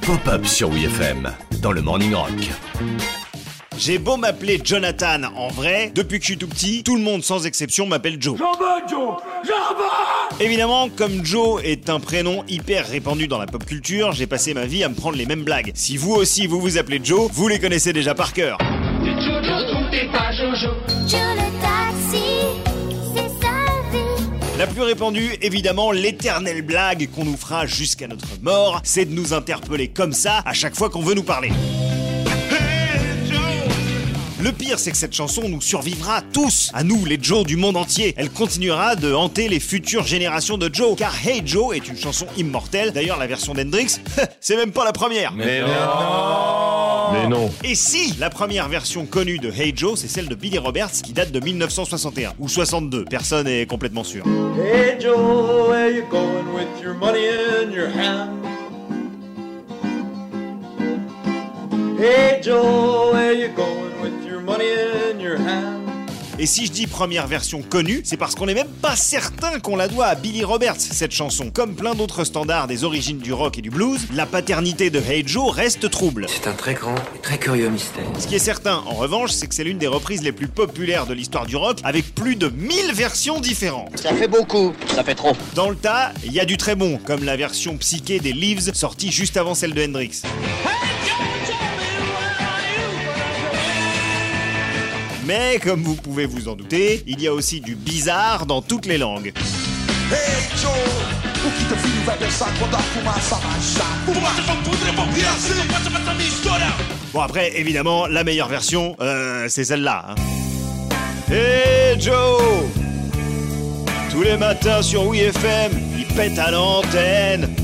Pop-up sur WFM dans le Morning Rock. J'ai beau m'appeler Jonathan en vrai, depuis que je suis tout petit, tout le monde sans exception m'appelle Joe. Joe Évidemment, comme Joe est un prénom hyper répandu dans la pop culture, j'ai passé ma vie à me prendre les mêmes blagues. Si vous aussi vous vous appelez Joe, vous les connaissez déjà par cœur. Joe le taxi, plus répandue, évidemment, l'éternelle blague qu'on nous fera jusqu'à notre mort, c'est de nous interpeller comme ça à chaque fois qu'on veut nous parler. Le pire, c'est que cette chanson nous survivra tous, à nous, les Joe du monde entier. Elle continuera de hanter les futures générations de Joe, car Hey Joe est une chanson immortelle. D'ailleurs, la version d'Hendrix, c'est même pas la première. Mais non Mais non Et si la première version connue de Hey Joe, c'est celle de Billy Roberts qui date de 1961 ou 62, personne n'est complètement sûr. Hey Joe, where you going with your money in your hand? Hey Joe, where you going with your money in your hand? Et si je dis première version connue, c'est parce qu'on n'est même pas certain qu'on la doit à Billy Roberts, cette chanson. Comme plein d'autres standards des origines du rock et du blues, la paternité de Hey Joe reste trouble. C'est un très grand et très curieux mystère. Ce qui est certain, en revanche, c'est que c'est l'une des reprises les plus populaires de l'histoire du rock, avec plus de 1000 versions différentes. Ça fait beaucoup, ça fait trop. Dans le tas, il y a du très bon, comme la version psyché des Leaves, sortie juste avant celle de Hendrix. Mais comme vous pouvez vous en douter, il y a aussi du bizarre dans toutes les langues. Hey Joe, o que teu filho vai pensar quando a fumaça. Bon après, évidemment, la meilleure version, euh, c'est celle-là. hein. Hey Joe Tous les matins sur WeFM, il pète à l'antenne.